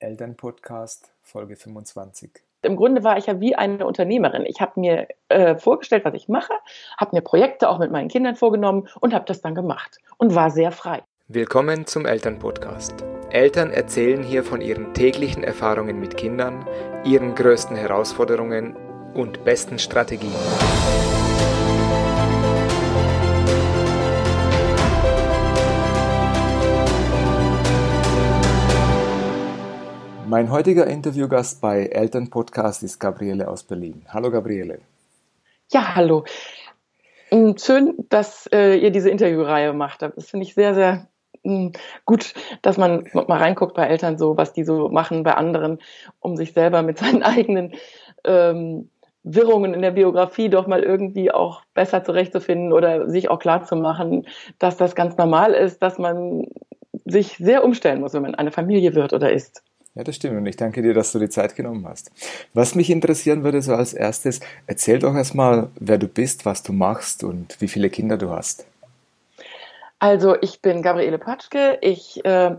Elternpodcast Folge 25. Im Grunde war ich ja wie eine Unternehmerin. Ich habe mir äh, vorgestellt, was ich mache, habe mir Projekte auch mit meinen Kindern vorgenommen und habe das dann gemacht und war sehr frei. Willkommen zum Elternpodcast. Eltern erzählen hier von ihren täglichen Erfahrungen mit Kindern, ihren größten Herausforderungen und besten Strategien. Mein heutiger Interviewgast bei Elternpodcast ist Gabriele aus Berlin. Hallo Gabriele. Ja, hallo. Mm, schön, dass äh, ihr diese Interviewreihe macht. Das finde ich sehr, sehr mh, mm, gut, dass man mal reinguckt bei Eltern so, was die so machen bei anderen, um sich selber mit seinen eigenen ähm, Wirrungen in der Biografie doch mal irgendwie auch besser zurechtzufinden oder sich auch klar zu machen, dass das ganz normal ist, dass man sich sehr umstellen muss, wenn man eine Familie wird oder ist. Ja, das stimmt. Und ich danke dir, dass du die Zeit genommen hast. Was mich interessieren würde, so als erstes, erzähl doch erstmal, wer du bist, was du machst und wie viele Kinder du hast. Also, ich bin Gabriele Patschke. Ich äh,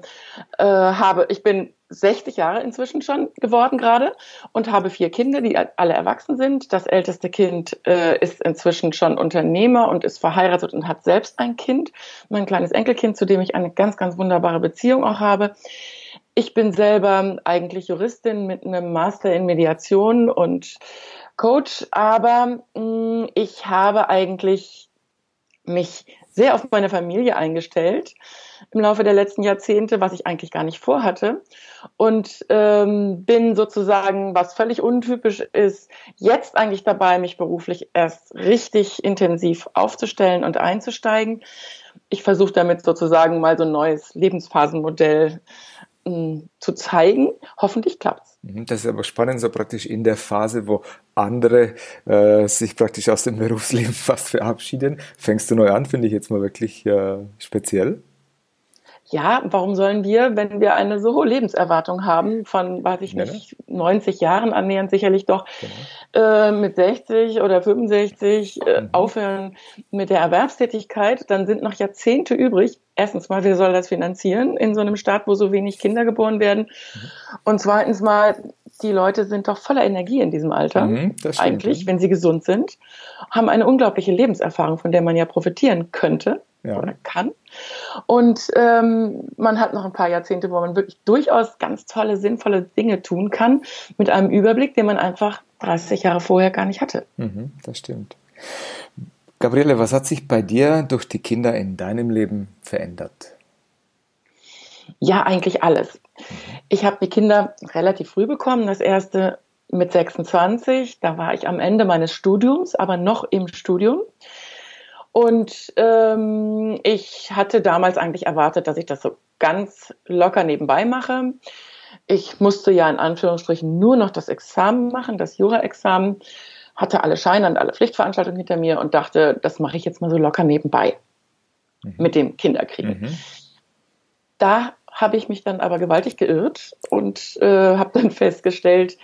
äh, habe, ich bin 60 Jahre inzwischen schon geworden gerade und habe vier Kinder, die alle erwachsen sind. Das älteste Kind äh, ist inzwischen schon Unternehmer und ist verheiratet und hat selbst ein Kind, mein kleines Enkelkind, zu dem ich eine ganz, ganz wunderbare Beziehung auch habe. Ich bin selber eigentlich Juristin mit einem Master in Mediation und Coach, aber mh, mm, ich habe eigentlich mich sehr auf meine Familie eingestellt im Laufe der letzten Jahrzehnte, was ich eigentlich gar nicht vorhatte. Und ähm, bin sozusagen, was völlig untypisch ist, jetzt eigentlich dabei, mich beruflich erst richtig intensiv aufzustellen und einzusteigen. Ich versuche damit sozusagen mal so ein neues Lebensphasenmodell zu zeigen. Hoffentlich klappt's. Mhm, das ist aber spannend, so praktisch in der Phase, wo andere äh, sich praktisch aus dem Berufsleben fast verabschieden, fängst du neu an, finde ich jetzt mal wirklich äh, speziell ja, warum sollen wir, wenn wir eine so hohe Lebenserwartung haben von, weiß ich nicht, ja. 90 Jahren annähernd sicherlich doch, genau. äh, mit 60 oder 65 äh, mhm. aufhören mit der Erwerbstätigkeit, dann sind noch Jahrzehnte übrig. Erstens mal, wer soll das finanzieren in so einem Staat, wo so wenig Kinder geboren werden? Mhm. Und zweitens mal, die Leute sind doch voller Energie in diesem Alter, mhm, stimmt, eigentlich, wenn sie gesund sind, haben eine unglaubliche Lebenserfahrung, von der man ja profitieren könnte ja. oder kann. Und ähm, man hat noch ein paar Jahrzehnte, wo man wirklich durchaus ganz tolle, sinnvolle Dinge tun kann, mit einem Überblick, den man einfach 30 Jahre vorher gar nicht hatte. Mhm, das stimmt. Gabriele, was hat sich bei dir durch die Kinder in deinem Leben verändert? Ja, eigentlich alles. Ich habe die Kinder relativ früh bekommen. Das erste mit 26. Da war ich am Ende meines Studiums, aber noch im Studium. Und ähm, ich hatte damals eigentlich erwartet, dass ich das so ganz locker nebenbei mache. Ich musste ja in Anführungsstrichen nur noch das Examen machen, das Jura-Examen, hatte alle Scheine und alle Pflichtveranstaltungen hinter mir und dachte, das mache ich jetzt mal so locker nebenbei mhm. mit dem Kinderkriegen. Mhm. Da habe ich mich dann aber gewaltig geirrt und äh, habe dann festgestellt,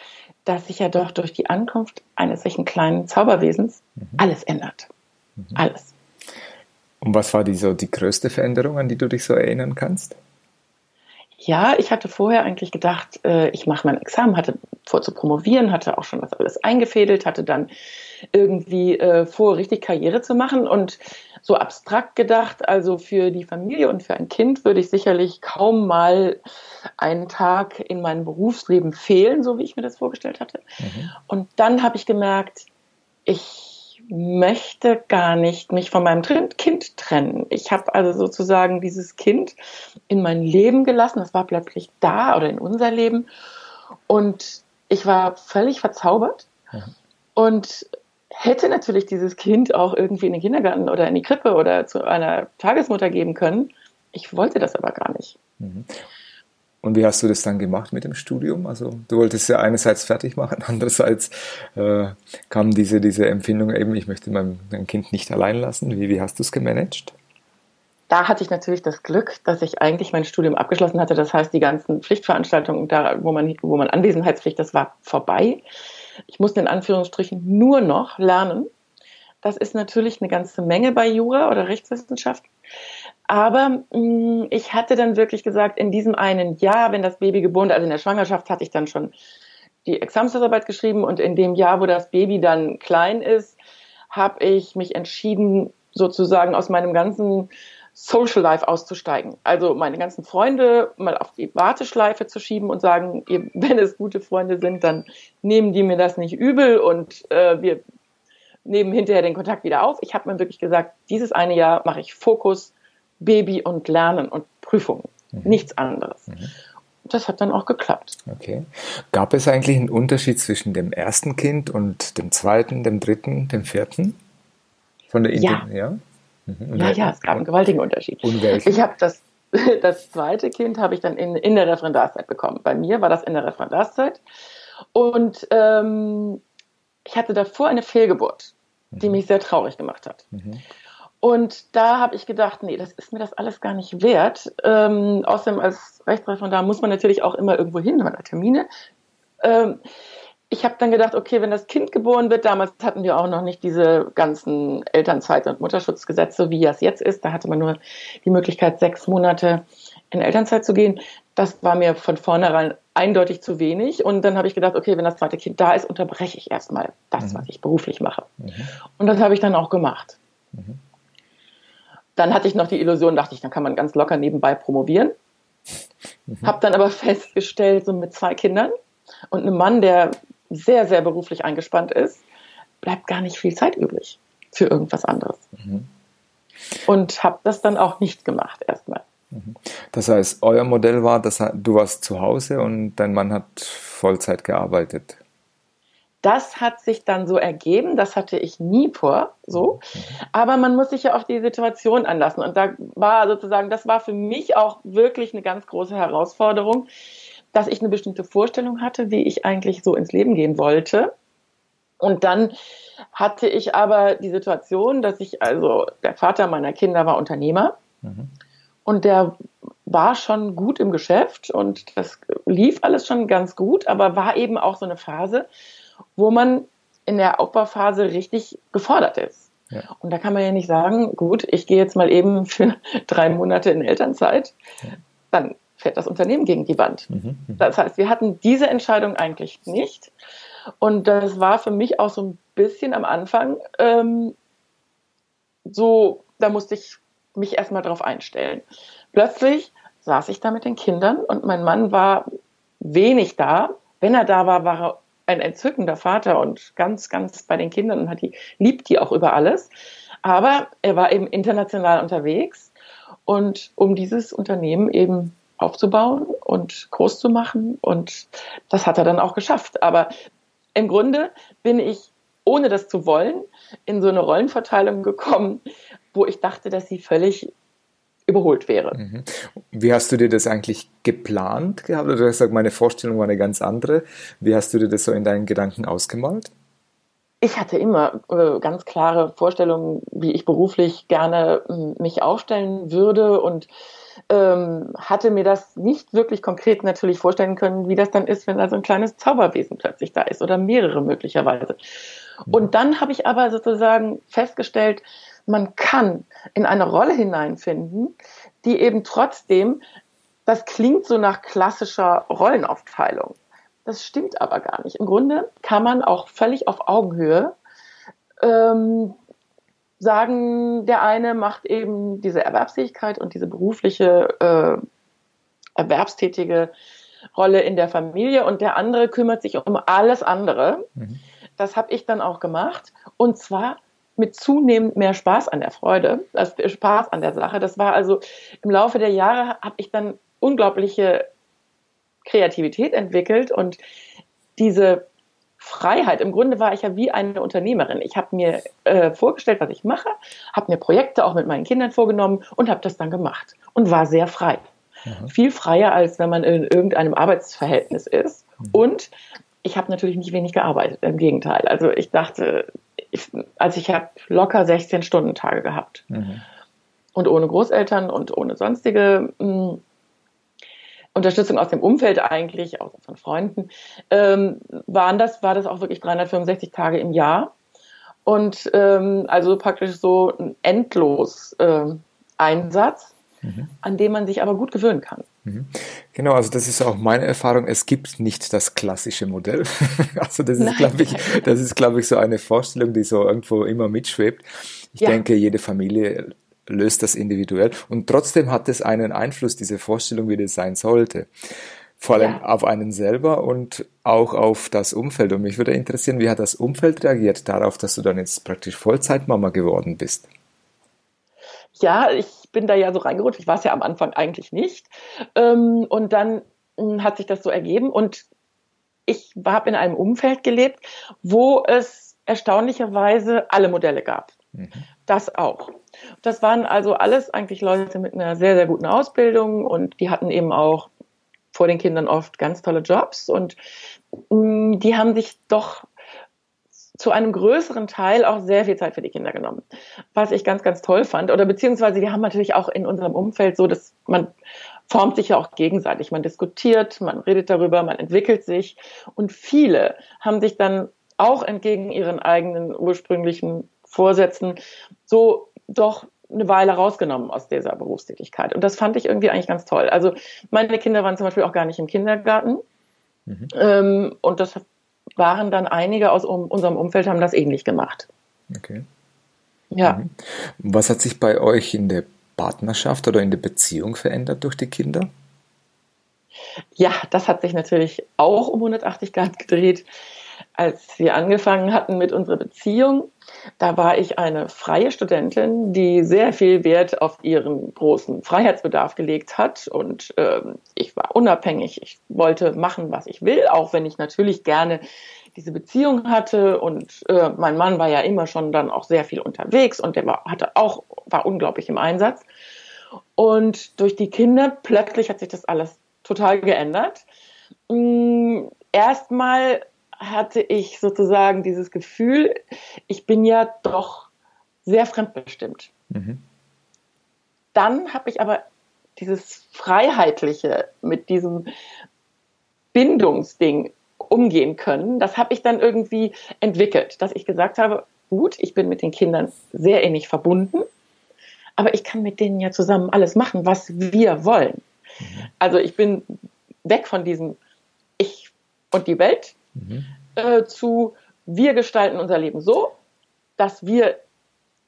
dass sich ja doch durch die Ankunft eines solchen kleinen Zauberwesens mhm. alles ändert. Mhm. Alles. Und was war die, so die größte Veränderung, an die du dich so erinnern kannst? Ja, ich hatte vorher eigentlich gedacht, äh, ich mache mein Examen, hatte vor zu promovieren, hatte auch schon das alles eingefädelt, hatte dann irgendwie äh, vor, richtig Karriere zu machen und so abstrakt gedacht, also für die Familie und für ein Kind würde ich sicherlich kaum mal einen Tag in meinem Berufsleben fehlen, so wie ich mir das vorgestellt hatte. Mhm. Und dann habe ich gemerkt, ich möchte gar nicht mich von meinem Kind trennen. Ich habe also sozusagen dieses Kind in mein Leben gelassen. Das war plötzlich da oder in unser Leben. Und ich war völlig verzaubert ja. und hätte natürlich dieses Kind auch irgendwie in den Kindergarten oder in die Krippe oder zu einer Tagesmutter geben können. Ich wollte das aber gar nicht. Und wie hast du das dann gemacht mit dem Studium? Also du wolltest ja einerseits fertig machen, andererseits äh, kam diese, diese Empfindung eben, ich möchte mein, mein Kind nicht allein lassen. Wie, wie hast du es gemanagt? Da hatte ich natürlich das Glück, dass ich eigentlich mein Studium abgeschlossen hatte. Das heißt, die ganzen Pflichtveranstaltungen, da, wo, man, wo man Anwesenheitspflicht, das war vorbei. Ich musste in Anführungsstrichen nur noch lernen. Das ist natürlich eine ganze Menge bei Jura oder Rechtswissenschaft. Aber mh, mm, ich hatte dann wirklich gesagt, in diesem einen Jahr, wenn das Baby geboren, also in der Schwangerschaft hatte ich dann schon die Examensarbeit geschrieben und in dem Jahr, wo das Baby dann klein ist, habe ich mich entschieden, sozusagen aus meinem ganzen Social Life auszusteigen. Also meine ganzen Freunde mal auf die Warteschleife zu schieben und sagen, wenn es gute Freunde sind, dann nehmen die mir das nicht übel und äh, wir nehmen hinterher den Kontakt wieder auf. Ich habe mir wirklich gesagt, dieses eine Jahr mache ich Fokus Baby und Lernen und Prüfungen, mhm. nichts anderes. Mhm. Das hat dann auch geklappt. Okay. Gab es eigentlich einen Unterschied zwischen dem ersten Kind und dem zweiten, dem dritten, dem vierten? Von der Idee, ja. Ja? Mhm. ja, ja, es gab einen gewaltigen Unterschied. Ich habe das, das zweite Kind habe ich dann in, in der Referendarszeit bekommen. Bei mir war das in der Referendarszeit. Und ähm, ich hatte davor eine Fehlgeburt, die mich sehr traurig gemacht hat. Mhm. Und da habe ich gedacht, nee, das ist mir das alles gar nicht wert. Ähm, außerdem als Rechtsreferendar muss man natürlich auch immer irgendwo hin, man hat Termine. Ähm, ich habe dann gedacht, okay, wenn das Kind geboren wird, damals hatten wir auch noch nicht diese ganzen Elternzeit- und Mutterschutzgesetze, wie es jetzt ist. Da hatte man nur die Möglichkeit, sechs Monate in Elternzeit zu gehen. Das war mir von vornherein eindeutig zu wenig. Und dann habe ich gedacht, okay, wenn das zweite Kind da ist, unterbreche ich erstmal das, mhm. was ich beruflich mache. Mhm. Und das habe ich dann auch gemacht. Mhm. Dann hatte ich noch die Illusion, dachte ich, dann kann man ganz locker nebenbei promovieren. Mhm. Habe dann aber festgestellt, so mit zwei Kindern und einem Mann, der sehr, sehr beruflich eingespannt ist, bleibt gar nicht viel Zeit übrig für irgendwas anderes. Mhm. Und habe das dann auch nicht gemacht erstmal. Das heißt, euer Modell war, dass du warst zu Hause und dein Mann hat Vollzeit gearbeitet. Das hat sich dann so ergeben, das hatte ich nie vor, so. Mhm. Aber man muss sich ja auf die Situation anlassen. Und da war sozusagen, das war für mich auch wirklich eine ganz große Herausforderung, dass ich eine bestimmte Vorstellung hatte, wie ich eigentlich so ins Leben gehen wollte. Und dann hatte ich aber die Situation, dass ich, also der Vater meiner Kinder war Unternehmer mhm. Und der war schon gut im Geschäft und das lief alles schon ganz gut, aber war eben auch so eine Phase, wo man in der Aufbauphase richtig gefordert ist. Ja. Und da kann man ja nicht sagen, gut, ich gehe jetzt mal eben für drei Monate in Elternzeit. Ja. Dann fährt das Unternehmen gegen die Wand. Mhm, mhm, das heißt, wir hatten diese Entscheidung eigentlich nicht. Und das war für mich auch so ein bisschen am Anfang ähm, so, da musste ich mich erstmal drauf einstellen. Plötzlich saß ich da mit den Kindern und mein Mann war wenig da. Wenn er da war, war er ein entzückender Vater und ganz, ganz bei den Kindern und hat die, liebt die auch über alles. Aber er war eben international unterwegs und um dieses Unternehmen eben aufzubauen und groß zu machen und das hat er dann auch geschafft. Aber im Grunde bin ich, ohne das zu wollen, in so eine Rollenverteilung gekommen, wo ich dachte, dass sie völlig überholt wäre. Mhm. Wie hast du dir das eigentlich geplant gehabt? Oder du hast gesagt, meine Vorstellung war eine ganz andere. Wie hast du dir das so in deinen Gedanken ausgemalt? Ich hatte immer äh, ganz klare Vorstellungen, wie ich beruflich gerne äh, mich aufstellen würde und ähm, hatte mir das nicht wirklich konkret natürlich vorstellen können, wie das dann ist, wenn da so ein kleines Zauberwesen plötzlich da ist oder mehrere möglicherweise. Mhm. Und dann habe ich aber sozusagen festgestellt, man kann in eine Rolle hineinfinden, die eben trotzdem, das klingt so nach klassischer Rollenaufteilung. Das stimmt aber gar nicht. Im Grunde kann man auch völlig auf Augenhöhe ähm, sagen, der eine macht eben diese Erwerbsfähigkeit und diese berufliche, äh, erwerbstätige Rolle in der Familie und der andere kümmert sich um alles andere. Mhm. Das habe ich dann auch gemacht. Und zwar mit zunehmend mehr Spaß an der Freude, also Spaß an der Sache. Das war also im Laufe der Jahre habe ich dann unglaubliche Kreativität entwickelt und diese Freiheit. Im Grunde war ich ja wie eine Unternehmerin. Ich habe mir äh, vorgestellt, was ich mache, habe mir Projekte auch mit meinen Kindern vorgenommen und habe das dann gemacht und war sehr frei. Mhm. Viel freier, als wenn man in irgendeinem Arbeitsverhältnis ist. Mhm. Und ich habe natürlich nicht wenig gearbeitet, im Gegenteil. Also ich dachte, ich, also ich habe locker 16 Stunden Tage gehabt. Mhm. Und ohne Großeltern und ohne sonstige mh, hm, Unterstützung aus dem Umfeld eigentlich, auch von Freunden, ähm, waren das, war das auch wirklich 365 Tage im Jahr. Und ähm, also praktisch so endlos ähm, Einsatz, mhm. an dem man sich aber gut gewöhnen kann. Mhm. Genau, also das ist auch meine Erfahrung. Es gibt nicht das klassische Modell. also das ist, glaube ich, das ist, glaube ich, so eine Vorstellung, die so irgendwo immer mitschwebt. Ich ja. denke, jede Familie löst das individuell und trotzdem hat es einen Einfluss, diese Vorstellung, wie das sein sollte. Vor allem ja. auf einen selber und auch auf das Umfeld. Und mich würde interessieren, wie hat das Umfeld reagiert darauf, dass du dann jetzt praktisch Vollzeitmama geworden bist? Ja, ich bin da ja so reingerutscht. Ich war es ja am Anfang eigentlich nicht. Ähm, und dann hm, hat sich das so ergeben. Und ich habe in einem Umfeld gelebt, wo es erstaunlicherweise alle Modelle gab. Mhm. Das auch. Das waren also alles eigentlich Leute mit einer sehr, sehr guten Ausbildung und die hatten eben auch vor den Kindern oft ganz tolle Jobs und hm, die haben sich doch zu einem größeren Teil auch sehr viel Zeit für die Kinder genommen, was ich ganz, ganz toll fand. Oder beziehungsweise wir haben natürlich auch in unserem Umfeld so, dass man formt sich ja auch gegenseitig. Man diskutiert, man redet darüber, man entwickelt sich. Und viele haben sich dann auch entgegen ihren eigenen ursprünglichen Vorsätzen so doch eine Weile rausgenommen aus dieser Berufstätigkeit. Und das fand ich irgendwie eigentlich ganz toll. Also meine Kinder waren zum Beispiel auch gar nicht im Kindergarten. Mhm. Ähm, und das waren dann einige aus um, unserem Umfeld, haben das ähnlich gemacht. Okay. Ja. Mhm. Was hat sich bei euch in der Partnerschaft oder in der Beziehung verändert durch die Kinder? Ja, das hat sich natürlich auch um 180 Grad gedreht als wir angefangen hatten mit unserer Beziehung, da war ich eine freie Studentin, die sehr viel Wert auf ihren großen Freiheitsbedarf gelegt hat. Und ähm, ich war unabhängig. Ich wollte machen, was ich will, auch wenn ich natürlich gerne diese Beziehung hatte. Und äh, mein Mann war ja immer schon dann auch sehr viel unterwegs und der war, hatte auch, war unglaublich im Einsatz. Und durch die Kinder plötzlich hat sich das alles total geändert. Mm, erstmal hatte ich sozusagen dieses Gefühl, ich bin ja doch sehr fremdbestimmt. Mhm. Dann habe ich aber dieses Freiheitliche mit diesem Bindungsding umgehen können. Das habe ich dann irgendwie entwickelt, dass ich gesagt habe, gut, ich bin mit den Kindern sehr ähnlich verbunden, aber ich kann mit denen ja zusammen alles machen, was wir wollen. Mhm. Also ich bin weg von diesem Ich und die Welt mhm. äh, zu wir gestalten unser Leben so, dass wir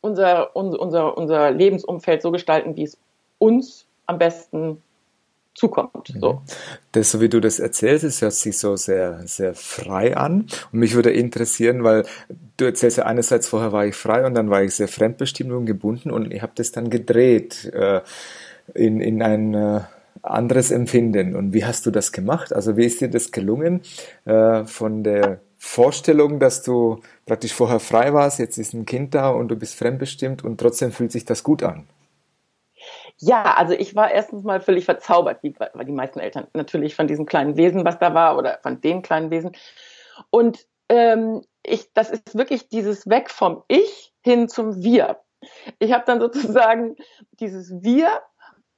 unser, unser, unser, unser Lebensumfeld so gestalten, wie es uns am besten zukommt. Mhm. So. Das, so wie du das erzählst, es hört sich so sehr, sehr frei an. Und mich würde interessieren, weil du erzählst ja einerseits, vorher war ich frei und dann war ich sehr fremdbestimmt und gebunden und ich habe das dann gedreht äh, in, in ein äh, anderes Empfinden. Und wie hast du das gemacht? Also wie ist dir das gelungen, äh, von der Vorstellung, dass du praktisch vorher frei warst, jetzt ist ein Kind da und du bist fremdbestimmt und trotzdem fühlt sich das gut an? Ja, also ich war erstens mal völlig verzaubert, wie die meisten Eltern natürlich von diesem kleinen Wesen, was da war, oder von dem kleinen Wesen. Und ähm, ich, das ist wirklich dieses Weg vom Ich hin zum Wir. Ich habe dann sozusagen dieses Wir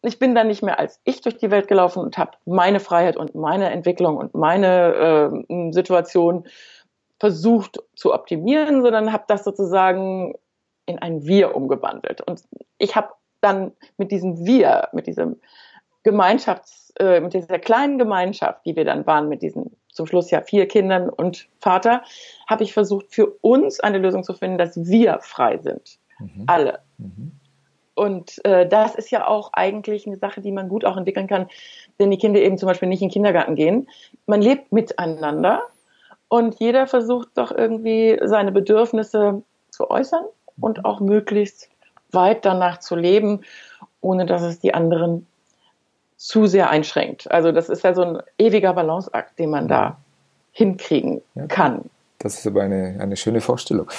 ich bin dann nicht mehr als ich durch die Welt gelaufen und habe meine Freiheit und meine Entwicklung und meine äh, Situation versucht zu optimieren, sondern habe das sozusagen in ein Wir umgewandelt. Und ich habe dann mit diesem Wir, mit diesem Gemeinschafts, äh, mit dieser kleinen Gemeinschaft, die wir dann waren, mit diesen zum Schluss ja vier Kindern und Vater, habe ich versucht, für uns eine Lösung zu finden, dass wir frei sind. Mhm. Alle. Mhm. Und äh, das ist ja auch eigentlich eine Sache, die man gut auch entwickeln kann, wenn die Kinder eben zum Beispiel nicht in den Kindergarten gehen. Man lebt miteinander und jeder versucht doch irgendwie seine Bedürfnisse zu äußern und auch möglichst weit danach zu leben, ohne dass es die anderen zu sehr einschränkt. Also das ist ja so ein ewiger Balanceakt, den man da hinkriegen kann. Das ist aber eine, eine schöne Vorstellung.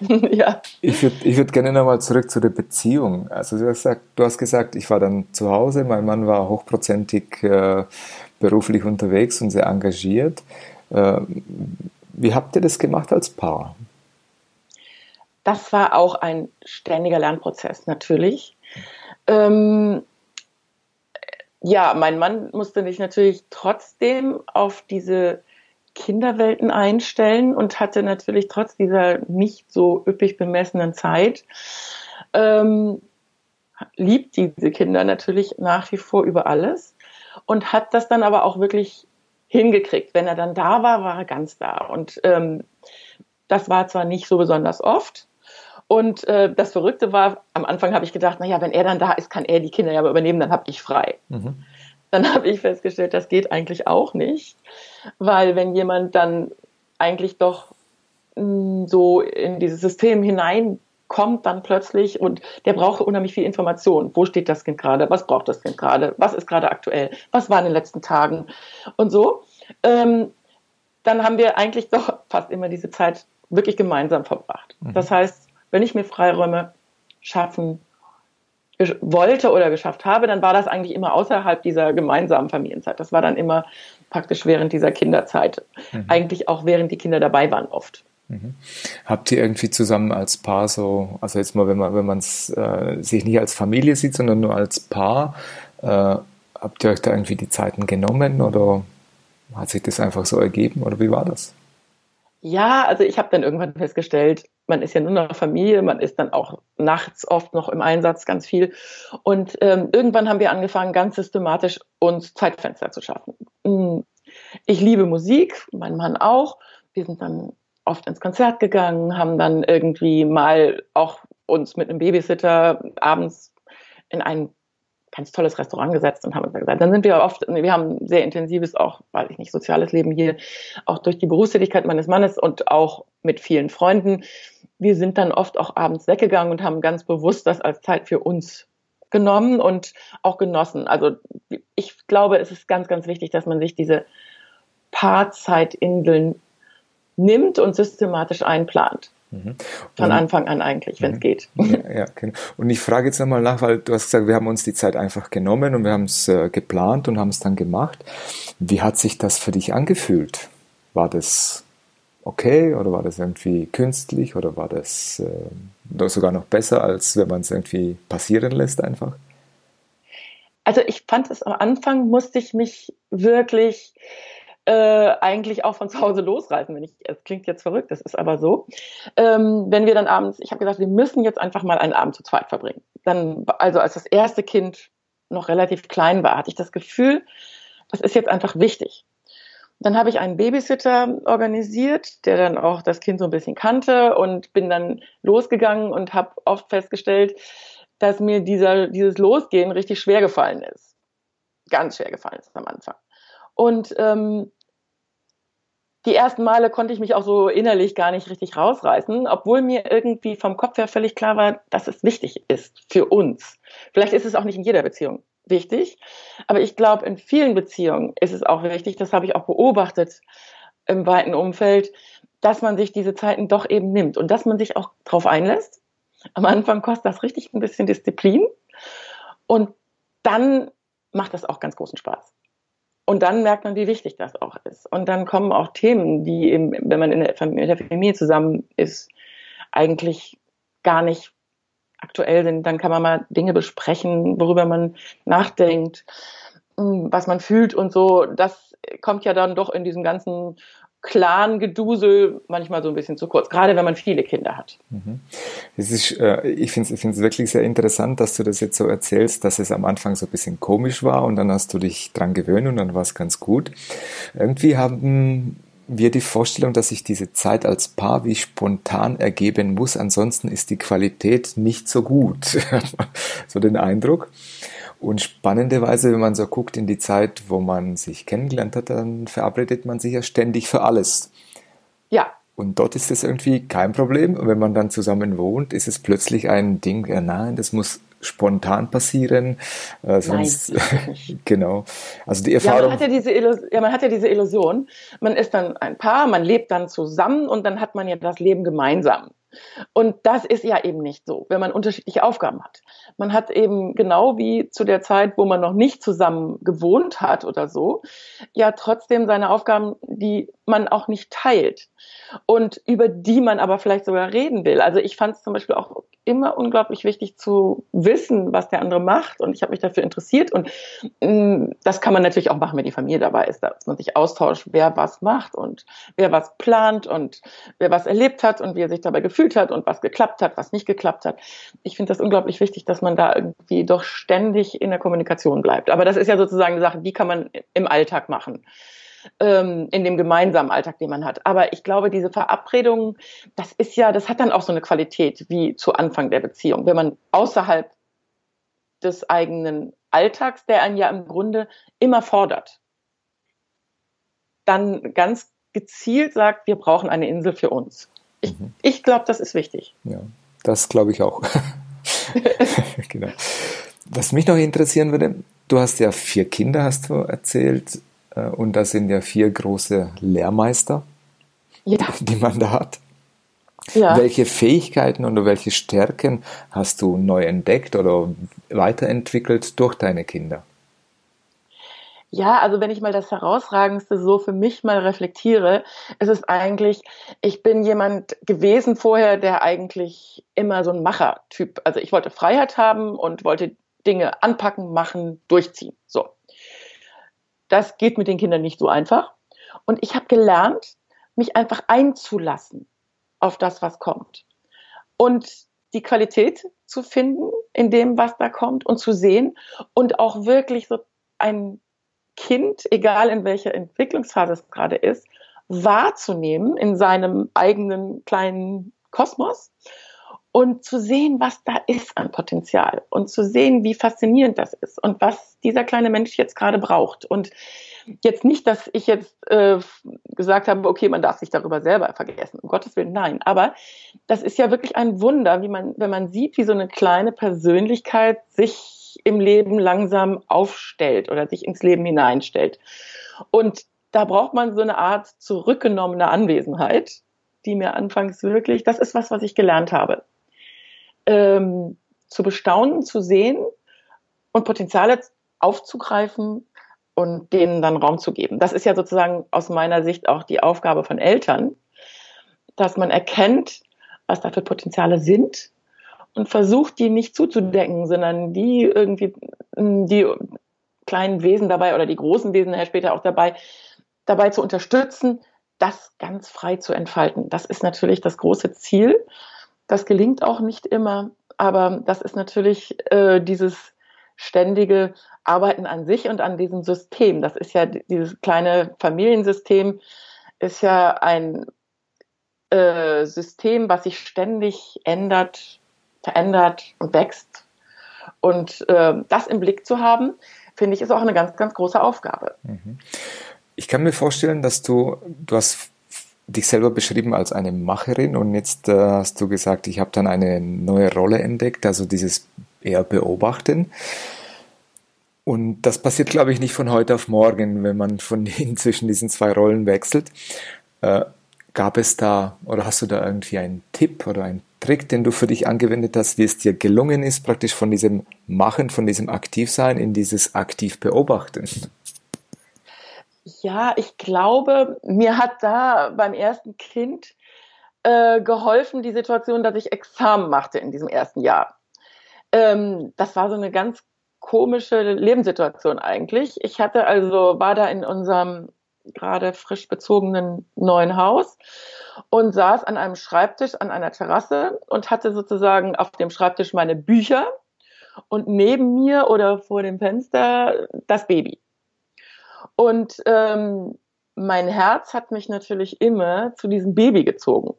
ja. Ich würde ich würd gerne nochmal zurück zu der Beziehung. Also du hast, gesagt, du hast gesagt, ich war dann zu Hause, mein Mann war hochprozentig äh, beruflich unterwegs und sehr engagiert. Äh, wie habt ihr das gemacht als Paar? Das war auch ein ständiger Lernprozess, natürlich. Ähm, ja, mein Mann musste sich natürlich trotzdem auf diese Kinderwelten einstellen und hatte natürlich trotz dieser nicht so üppig bemessenen Zeit ähm, liebt diese Kinder natürlich nach wie vor über alles und hat das dann aber auch wirklich hingekriegt. Wenn er dann da war, war er ganz da. Und ähm, das war zwar nicht so besonders oft. Und äh, das Verrückte war, am Anfang habe ich gedacht, naja, wenn er dann da ist, kann er die Kinder ja übernehmen, dann habe ich frei. Mhm. Dann habe ich festgestellt, das geht eigentlich auch nicht, weil wenn jemand dann eigentlich doch mh, mm, so in dieses System hineinkommt dann plötzlich und der braucht unheimlich viel Information. Wo steht das Kind gerade? Was braucht das Kind gerade? Was ist gerade aktuell? Was war in den letzten Tagen? Und so. Ähm, dann haben wir eigentlich doch fast immer diese Zeit wirklich gemeinsam verbracht. Mhm. Das heißt, wenn ich mir Freiräume schaffen wollte oder geschafft habe, dann war das eigentlich immer außerhalb dieser gemeinsamen Familienzeit. Das war dann immer praktisch während dieser Kinderzeit. Mhm. Eigentlich auch während die Kinder dabei waren oft. Mhm. Habt ihr irgendwie zusammen als Paar so, also jetzt mal, wenn man wenn man es äh, sich nicht als Familie sieht, sondern nur als Paar, äh, habt ihr euch da irgendwie die Zeiten genommen oder hat sich das einfach so ergeben oder wie war das? Ja, also ich habe dann irgendwann festgestellt, man ist ja nur noch Familie, man ist dann auch nachts oft noch im Einsatz ganz viel. Und ähm, irgendwann haben wir angefangen, ganz systematisch uns Zeitfenster zu schaffen. Hm, ich liebe Musik, mein Mann auch. Wir sind dann oft ins Konzert gegangen, haben dann irgendwie mal auch uns mit einem Babysitter abends in einen ganz tolles Restaurant gesetzt und haben uns gesagt, dann sind wir oft, wir haben sehr intensives, auch, weiß ich nicht, soziales Leben hier, auch durch die Berufstätigkeit meines Mannes und auch mit vielen Freunden. Wir sind dann oft auch abends weggegangen und haben ganz bewusst das als Zeit für uns genommen und auch genossen. Also ich glaube, es ist ganz, ganz wichtig, dass man sich diese Paarzeitinseln nimmt und systematisch einplant. Mhm. Von Anfang an eigentlich, wenn es mhm. geht. Ja, ja, genau. Und ich frage jetzt nochmal nach, weil du hast gesagt, wir haben uns die Zeit einfach genommen und wir haben es äh, geplant und haben es dann gemacht. Wie hat sich das für dich angefühlt? War das okay oder war das irgendwie künstlich oder war das äh, sogar noch besser, als wenn man es irgendwie passieren lässt einfach? Also ich fand es am Anfang musste ich mich wirklich äh, eigentlich auch von zu Hause losreißen, wenn ich, es klingt jetzt verrückt, das ist aber so. Ähm, wenn wir dann abends, ich habe gesagt, wir müssen jetzt einfach mal einen Abend zu zweit verbringen. Dann, also als das erste Kind noch relativ klein war, hatte ich das Gefühl, das ist jetzt einfach wichtig. Dann habe ich einen Babysitter organisiert, der dann auch das Kind so ein bisschen kannte und bin dann losgegangen und habe oft festgestellt, dass mir dieser, dieses Losgehen richtig schwer gefallen ist. Ganz schwer gefallen ist am Anfang. Und ähm, die ersten Male konnte ich mich auch so innerlich gar nicht richtig rausreißen, obwohl mir irgendwie vom Kopf her völlig klar war, dass es wichtig ist für uns. Vielleicht ist es auch nicht in jeder Beziehung wichtig, aber ich glaube, in vielen Beziehungen ist es auch wichtig, das habe ich auch beobachtet im weiten Umfeld, dass man sich diese Zeiten doch eben nimmt und dass man sich auch darauf einlässt. Am Anfang kostet das richtig ein bisschen Disziplin und dann macht das auch ganz großen Spaß. Und dann merkt man, wie wichtig das auch ist. Und dann kommen auch Themen, die, eben, wenn man in der Familie zusammen ist, eigentlich gar nicht aktuell sind. Dann kann man mal Dinge besprechen, worüber man nachdenkt, hm, was man fühlt und so. Das kommt ja dann doch in diesem ganzen Clan-Gedusel manchmal so ein bisschen zu kurz, gerade wenn man viele Kinder hat. Mhm. Es ist, äh, ich finde es ich wirklich sehr interessant, dass du das jetzt so erzählst, dass es am Anfang so ein bisschen komisch war und dann hast du dich dran gewöhnt und dann war es ganz gut. Irgendwie haben wir die Vorstellung, dass sich diese Zeit als Paar wie spontan ergeben muss, ansonsten ist die Qualität nicht so gut. so den Eindruck. Und spannenderweise, wenn man so guckt in die Zeit, wo man sich kennengelernt hat, dann verabredet man sich ja ständig für alles. Ja. Und dort ist es irgendwie kein Problem. Und wenn man dann zusammen wohnt, ist es plötzlich ein Ding, ja nein, das muss spontan passieren. Äh, sonst, genau. Also die Erfahrung. Ja man, hat ja, diese ja, man hat ja diese Illusion. Man ist dann ein Paar, man lebt dann zusammen und dann hat man ja das Leben gemeinsam. Und das ist ja eben nicht so, wenn man unterschiedliche Aufgaben hat. Man hat eben genau wie zu der Zeit, wo man noch nicht zusammen gewohnt hat oder so, ja trotzdem seine Aufgaben, die man auch nicht teilt und über die man aber vielleicht sogar reden will. Also ich fand es zum Beispiel auch immer unglaublich wichtig zu wissen, was der andere macht und ich habe mich dafür interessiert und mh, mm, das kann man natürlich auch machen, wenn die Familie dabei ist, dass man sich austauscht, wer was macht und wer was plant und wer was erlebt hat und wie er sich dabei gefühlt hat und was geklappt hat, was nicht geklappt hat. Ich finde das unglaublich wichtig, dass man da irgendwie doch ständig in der Kommunikation bleibt. Aber das ist ja sozusagen eine Sache, die kann man im Alltag machen ähm, in dem gemeinsamen Alltag, den man hat. Aber ich glaube, diese Verabredungen, das ist ja, das hat dann auch so eine Qualität wie zu Anfang der Beziehung. Wenn man außerhalb des eigenen Alltags, der einen ja im Grunde immer fordert, dann ganz gezielt sagt, wir brauchen eine Insel für uns. Ich, mhm. ich glaube, das ist wichtig. Ja, das glaube ich auch. genau. Was mich noch interessieren würde, du hast ja vier Kinder, hast du erzählt. Äh, und das sind ja vier große Lehrmeister, ja. die man da hat. Ja. Welche Fähigkeiten oder welche Stärken hast du neu entdeckt oder weiterentwickelt durch deine Kinder? Ja, also wenn ich mal das Herausragendste so für mich mal reflektiere, ist es eigentlich, ich bin jemand gewesen vorher, der eigentlich immer so ein Machertyp, also ich wollte Freiheit haben und wollte Dinge anpacken, machen, durchziehen. So. Das geht mit den Kindern nicht so einfach. Und ich habe gelernt, mich einfach einzulassen auf das, was kommt. Und die Qualität zu finden in dem, was da kommt und zu sehen und auch wirklich so ein Kind, egal in welcher Entwicklungsphase es gerade ist, wahrzunehmen in seinem eigenen kleinen Kosmos und zu sehen, was da ist an Potenzial und zu sehen, wie faszinierend das ist und was dieser kleine Mensch jetzt gerade braucht. Und jetzt nicht, dass ich jetzt äh, gesagt habe, okay, man darf sich darüber selber vergessen, um Gottes Willen, nein. Aber das ist ja wirklich ein Wunder, wie man, wenn man sieht, wie so eine kleine Persönlichkeit sich im Leben langsam aufstellt oder sich ins Leben hineinstellt. Und da braucht man so eine Art zurückgenommene Anwesenheit, die mir anfangs wirklich, das ist was, was ich gelernt habe ähm, zu bestaunen, zu sehen und Potenziale aufzugreifen und denen dann Raum zu geben. Das ist ja sozusagen aus meiner Sicht auch die Aufgabe von Eltern, dass man erkennt, was da für Potenziale sind und versucht, die nicht zuzudecken, sondern die irgendwie, die kleinen Wesen dabei oder die großen Wesen nachher später auch dabei, dabei zu unterstützen, das ganz frei zu entfalten. Das ist natürlich das große Ziel. Das gelingt auch nicht immer, aber das ist natürlich äh, dieses ständige Arbeiten an sich und an diesem System. Das ist ja dieses kleine Familiensystem, ist ja ein äh, System, was sich ständig ändert, verändert und wächst. Und äh, das im Blick zu haben, finde ich, ist auch eine ganz, ganz große Aufgabe. Mhm. Ich kann mir vorstellen, dass du, du hast dich selber beschrieben als eine Macherin und jetzt äh, hast du gesagt, ich habe dann eine neue Rolle entdeckt, also dieses eher Beobachten. Und das passiert, glaube ich, nicht von heute auf morgen, wenn man von den, zwischen diesen zwei Rollen wechselt. Äh, gab es da oder hast du da irgendwie einen Tipp oder einen Trick, den du für dich angewendet hast, wie es dir gelungen ist, praktisch von diesem Machen, von diesem Aktivsein in dieses aktiv Beobachten? Ja, ich glaube, mir hat da beim ersten Kind äh, geholfen die Situation, dass ich Examen machte in diesem ersten Jahr. Ähm, das war so eine ganz komische Lebenssituation eigentlich. Ich hatte also, war da in unserem gerade frisch bezogenen neuen Haus und saß an einem Schreibtisch an einer Terrasse und hatte sozusagen auf dem Schreibtisch meine Bücher und neben mir oder vor dem Fenster das Baby. Und ähm, mein Herz hat mich natürlich immer zu diesem Baby gezogen.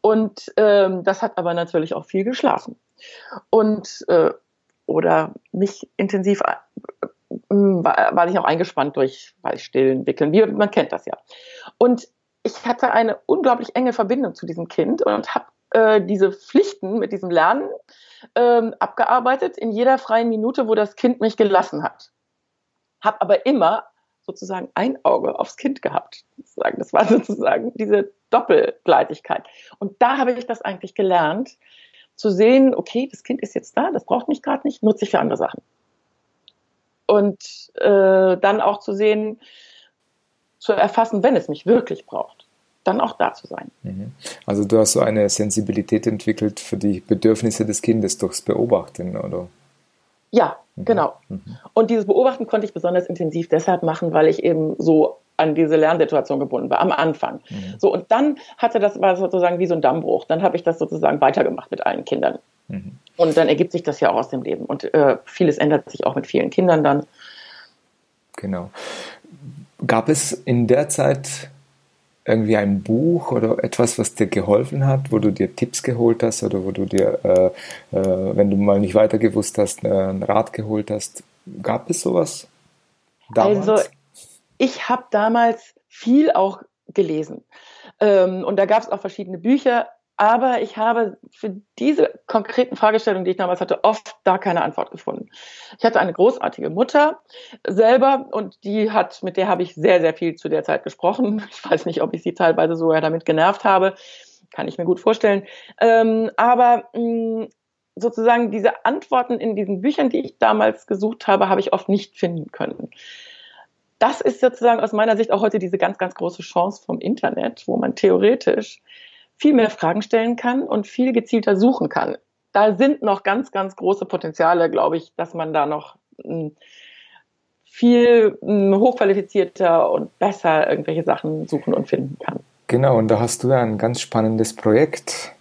Und ähm, das hat aber natürlich auch viel geschlafen. Und äh, oder mich intensiv, äh, war ich auch eingespannt durch weil Stillen, Wickeln, wie man kennt das ja. Und ich hatte eine unglaublich enge Verbindung zu diesem Kind und habe äh, diese Pflichten mit diesem Lernen ähm, abgearbeitet in jeder freien Minute, wo das Kind mich gelassen hat. Hab aber immer sozusagen ein Auge aufs Kind gehabt. Das war sozusagen diese Doppelgleitigkeit. Und da habe ich das eigentlich gelernt, zu sehen, okay, das Kind ist jetzt da, das braucht mich gerade nicht, nutze ich für andere Sachen. Und äh, dann auch zu sehen, zu erfassen, wenn es mich wirklich braucht, dann auch da zu sein. Mhm. Also du hast so eine Sensibilität entwickelt für die Bedürfnisse des Kindes durchs Beobachten, oder? Ja, mhm. genau. Mhm. Und dieses Beobachten konnte ich besonders intensiv deshalb machen, weil ich eben so an diese Lernsituation gebunden war, am Anfang. Mhm. So, und dann hatte das, war sozusagen wie so ein Dammbruch. Dann habe ich das sozusagen weitergemacht mit allen Kindern. Mhm. Und dann ergibt sich das ja auch aus dem Leben. Und äh, vieles ändert sich auch mit vielen Kindern dann. Genau. Gab es in der Zeit irgendwie ein Buch oder etwas, was dir geholfen hat, wo du dir Tipps geholt hast oder wo du dir, äh, äh, wenn du mal nicht weiter gewusst hast, äh, einen Rat geholt hast? Gab es sowas? Damals? Also ich habe damals viel auch gelesen. Ähm, und da gab es auch verschiedene Bücher, aber ich habe für diese konkreten Fragestellungen, die ich damals hatte, oft da keine Antwort gefunden. Ich hatte eine großartige Mutter selber und die hat, mit der habe ich sehr, sehr viel zu der Zeit gesprochen. Ich weiß nicht, ob ich sie teilweise sogar damit genervt habe. Kann ich mir gut vorstellen. Ähm, aber mh, mm, sozusagen diese Antworten in diesen Büchern, die ich damals gesucht habe, habe ich oft nicht finden können. Das ist sozusagen aus meiner Sicht auch heute diese ganz, ganz große Chance vom Internet, wo man theoretisch viel mehr Fragen stellen kann und viel gezielter suchen kann. Da sind noch ganz, ganz große Potenziale, glaube ich, dass man da noch hm, viel hm, hochqualifizierter und besser irgendwelche Sachen suchen und finden kann. Genau, und da hast du ja ein ganz spannendes Projekt,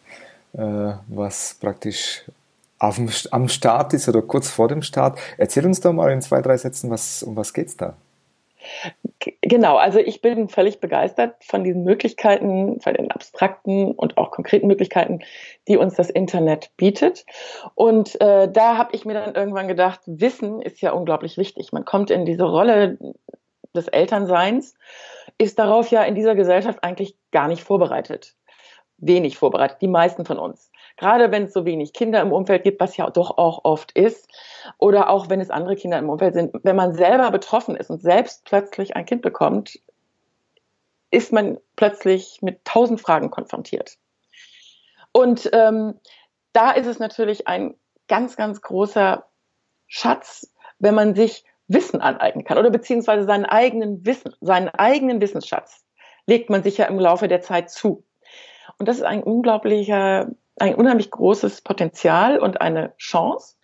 äh, was praktisch am Start ist oder kurz vor dem Start. Erzähl uns doch mal in zwei, drei Sätzen, was, um was geht's da? Genau, also ich bin völlig begeistert von diesen Möglichkeiten, von den abstrakten und auch konkreten Möglichkeiten, die uns das Internet bietet. Und äh, da habe ich mir dann irgendwann gedacht, Wissen ist ja unglaublich wichtig. Man kommt in diese Rolle des Elternseins, ist darauf ja in dieser Gesellschaft eigentlich gar nicht vorbereitet. Wenig vorbereitet, die meisten von uns gerade wenn es so wenig Kinder im Umfeld gibt, was ja doch auch oft ist, oder auch wenn es andere Kinder im Umfeld sind, wenn man selber betroffen ist und selbst plötzlich ein Kind bekommt, ist man plötzlich mit tausend Fragen konfrontiert. Und ähm, da ist es natürlich ein ganz, ganz großer Schatz, wenn man sich Wissen aneignen kann oder beziehungsweise seinen eigenen Wissen, seinen eigenen Wissensschatz legt man sich ja im Laufe der Zeit zu. Und das ist ein unglaublicher ein unheimlich großes Potenzial und eine Chance.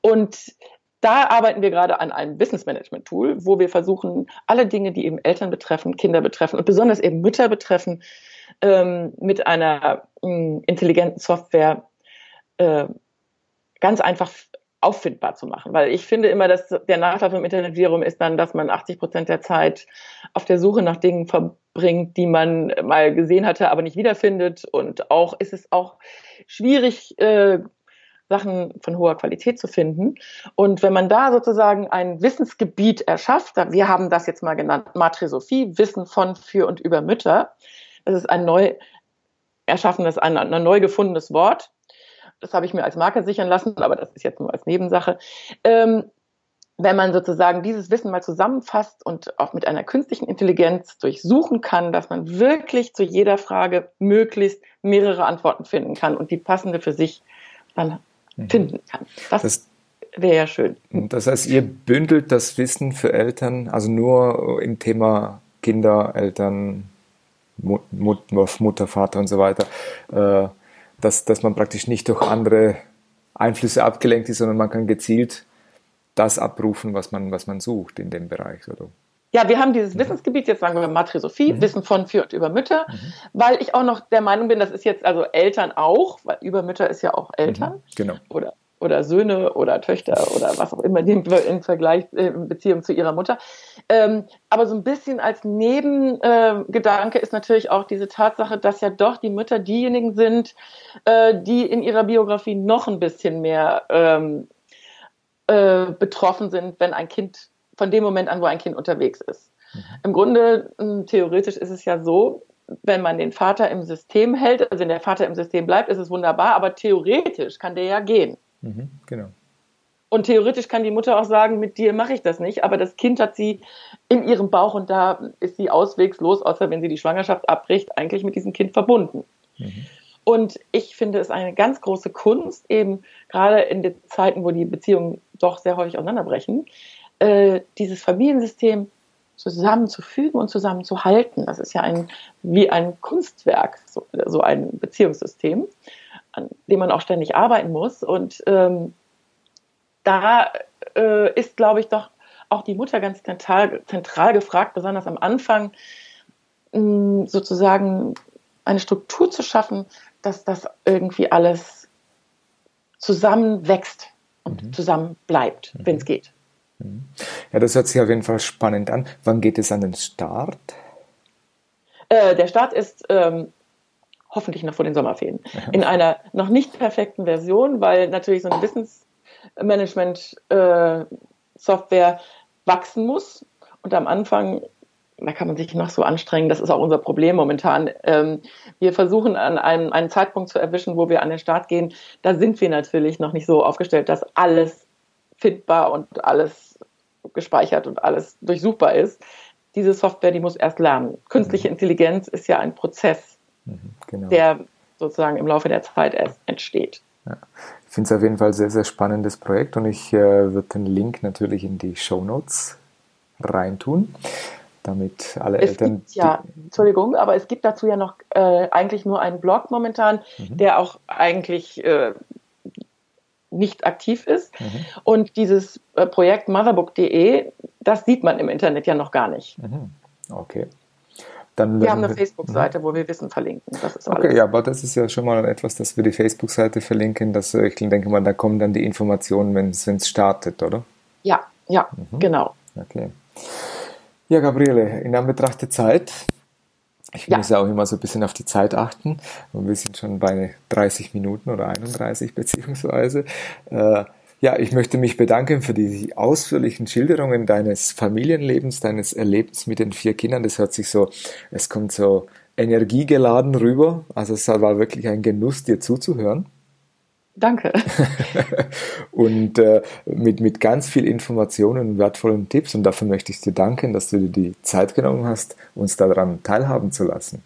Und da arbeiten wir gerade an einem Wissensmanagement-Tool, wo wir versuchen, alle Dinge, die eben Eltern betreffen, Kinder betreffen und besonders eben Mütter betreffen, ähm, mit einer äh, intelligenten Software äh, ganz einfach auffindbar zu machen. Weil ich finde immer, dass der Nachteil vom Internetvirum ist dann, dass man 80 Prozent der Zeit auf der Suche nach Dingen verbringt, die man mal gesehen hatte, aber nicht wiederfindet. Und auch ist es auch schwierig, äh, Sachen von hoher Qualität zu finden. Und wenn man da sozusagen ein Wissensgebiet erschafft, wir haben das jetzt mal genannt, Matrisophie, Wissen von, für und über Mütter. Das ist ein neu erschaffenes, ein, ein neu gefundenes Wort das habe ich mir als Marke sichern lassen, aber das ist jetzt nur als Nebensache. Ähm, wenn man sozusagen dieses Wissen mal zusammenfasst und auch mit einer künstlichen Intelligenz durchsuchen kann, dass man wirklich zu jeder Frage möglichst mehrere Antworten finden kann und die passende für sich dann mhm. finden kann. Das, das wäre ja schön. Das heißt, ihr bündelt das Wissen für Eltern, also nur im Thema Kinder, Eltern, Mut, Mutter, Vater und so weiter. Äh, dass, dass man praktisch nicht durch andere Einflüsse abgelenkt ist, sondern man kann gezielt das abrufen, was man, was man sucht in dem Bereich. Oder? Ja, wir haben dieses mhm. Wissensgebiet, jetzt sagen wir Matrisophie, mhm. Wissen von, für und über Mütter, mhm. weil ich auch noch der Meinung bin, das ist jetzt also Eltern auch, weil über Mütter ist ja auch Eltern. Mhm. Genau. Oder oder Söhne oder Töchter oder was auch immer im Vergleich äh, in Beziehung zu ihrer Mutter. Ähm, aber so ein bisschen als Nebengedanke äh, ist natürlich auch diese Tatsache, dass ja doch die Mütter diejenigen sind, äh, die in ihrer Biografie noch ein bisschen mehr ähm, äh, betroffen sind, wenn ein Kind von dem Moment an, wo ein Kind unterwegs ist. Mhm. Im Grunde, hm, theoretisch ist es ja so, wenn man den Vater im System hält, also wenn der Vater im System bleibt, ist es wunderbar, aber theoretisch kann der ja gehen. Mhm, genau. Und theoretisch kann die Mutter auch sagen, mit dir mache ich das nicht, aber das Kind hat sie in ihrem Bauch und da ist sie auswegslos, außer wenn sie die Schwangerschaft abbricht, eigentlich mit diesem Kind verbunden. Mhm. Und ich finde es eine ganz große Kunst, eben gerade in den Zeiten, wo die Beziehungen doch sehr häufig auseinanderbrechen, äh, dieses Familiensystem zusammenzufügen und zusammenzuhalten. Das ist ja ein, wie ein Kunstwerk, so, so ein Beziehungssystem, an dem man auch ständig arbeiten muss. Und ähm, da äh, ist, glaube ich, doch auch die Mutter ganz zentral, zentral gefragt, besonders am Anfang, mh, sozusagen eine Struktur zu schaffen, dass das irgendwie alles zusammenwächst und mhm. zusammen bleibt, mhm. wenn es geht. Mhm. Ja, das hört sich auf jeden Fall spannend an. Wann geht es an den Start? Äh, der Start ist ähm, hoffentlich noch vor den Sommerferien. In einer noch nicht perfekten Version, weil natürlich so eine Wissensmanagement-Software äh, wachsen muss. Und am Anfang, da kann man sich noch so anstrengen, das ist auch unser Problem momentan. Ähm, wir versuchen an einem, einen Zeitpunkt zu erwischen, wo wir an den Start gehen. Da sind wir natürlich noch nicht so aufgestellt, dass alles findbar und alles gespeichert und alles durchsuchbar ist. Diese Software, die muss erst lernen. Künstliche mhm. Intelligenz ist ja ein Prozess, mhm, genau. der sozusagen im Laufe der Zeit erst entsteht. Ja. Ich finde es auf jeden Fall ein sehr, sehr spannendes Projekt und ich äh, würde den Link natürlich in die Show Notes reintun, damit alle es Eltern. Gibt, ja, Entschuldigung, aber es gibt dazu ja noch äh, eigentlich nur einen Blog momentan, mhm. der auch eigentlich äh, nicht aktiv ist. Mhm. Und dieses äh, Projekt motherbook.de, das sieht man im Internet ja noch gar nicht. Mhm. Okay. Dann wir haben eine Facebook-Seite, wo wir Wissen verlinken. Das ist okay, ja, aber das ist ja schon mal etwas, dass wir die Facebook-Seite verlinken. Dass, äh, ich denke mal, da kommen dann die Informationen, wenn es startet, oder? Ja, ja, mhm. genau. Okay. Ja, Gabriele, in Anbetracht der Zeit, ich ja. muss ja auch immer so ein bisschen auf die Zeit achten. Und wir sind schon bei 30 Minuten oder 31 beziehungsweise. Äh, ja, ich möchte mich bedanken für die ausführlichen Schilderungen deines Familienlebens, deines Erlebens mit den vier Kindern. Das hört sich so, es kommt so energiegeladen rüber. Also es war wirklich ein Genuss, dir zuzuhören. Danke. und äh, mit, mit ganz viel Informationen und wertvollen Tipps. Und dafür möchte ich dir danken, dass du dir die Zeit genommen hast, uns daran teilhaben zu lassen.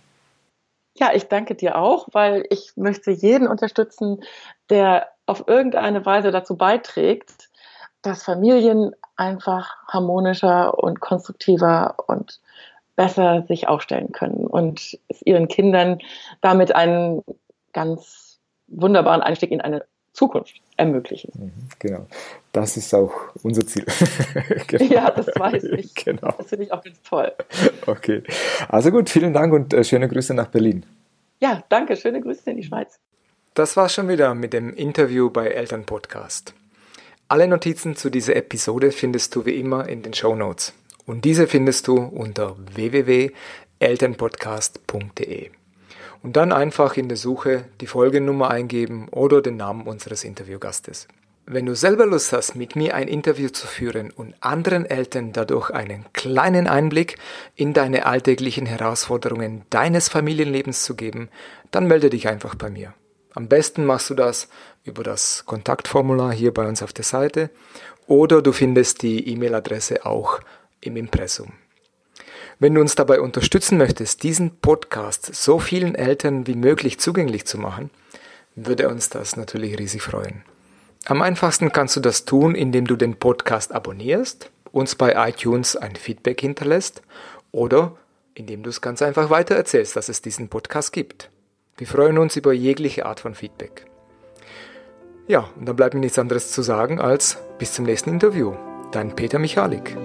Ja, ich danke dir auch, weil ich möchte jeden unterstützen, der auf irgendeine Weise dazu beiträgt, dass Familien einfach harmonischer und konstruktiver und besser sich aufstellen können und es ihren Kindern damit einen ganz wunderbaren Einstieg in eine Zukunft ermöglichen. Mhm, genau. Das ist auch unser Ziel. genau. Ja, das weiß ich. Genau. Das finde ich auch ganz toll. Okay. Also gut, vielen Dank und äh, schöne Grüße nach Berlin. Ja, danke. Schöne Grüße in die Schweiz. Das war's schon wieder mit dem Interview bei Eltern Podcast. Alle Notizen zu dieser Episode findest du wie immer in den Show Notes. Und diese findest du unter www.elternpodcast.de und dann einfach in der Suche die Folgennummer eingeben oder den Namen unseres Interviewgastes. Wenn du selber Lust hast, mit mir ein Interview zu führen und anderen Eltern dadurch einen kleinen Einblick in deine alltäglichen Herausforderungen deines Familienlebens zu geben, dann melde dich einfach bei mir. Am besten machst du das über das Kontaktformular hier bei uns auf der Seite oder du findest die E-Mail-Adresse auch im Impressum. Wenn du uns dabei unterstützen möchtest, diesen Podcast so vielen Eltern wie möglich zugänglich zu machen, würde uns das natürlich riesig freuen. Am einfachsten kannst du das tun, indem du den Podcast abonnierst, uns bei iTunes ein Feedback hinterlässt oder indem du es ganz einfach weitererzählst, dass es diesen Podcast gibt. Wir freuen uns über jegliche Art von Feedback. Ja, und dann bleibt mir nichts anderes zu sagen als bis zum nächsten Interview. Dein Peter Michalik.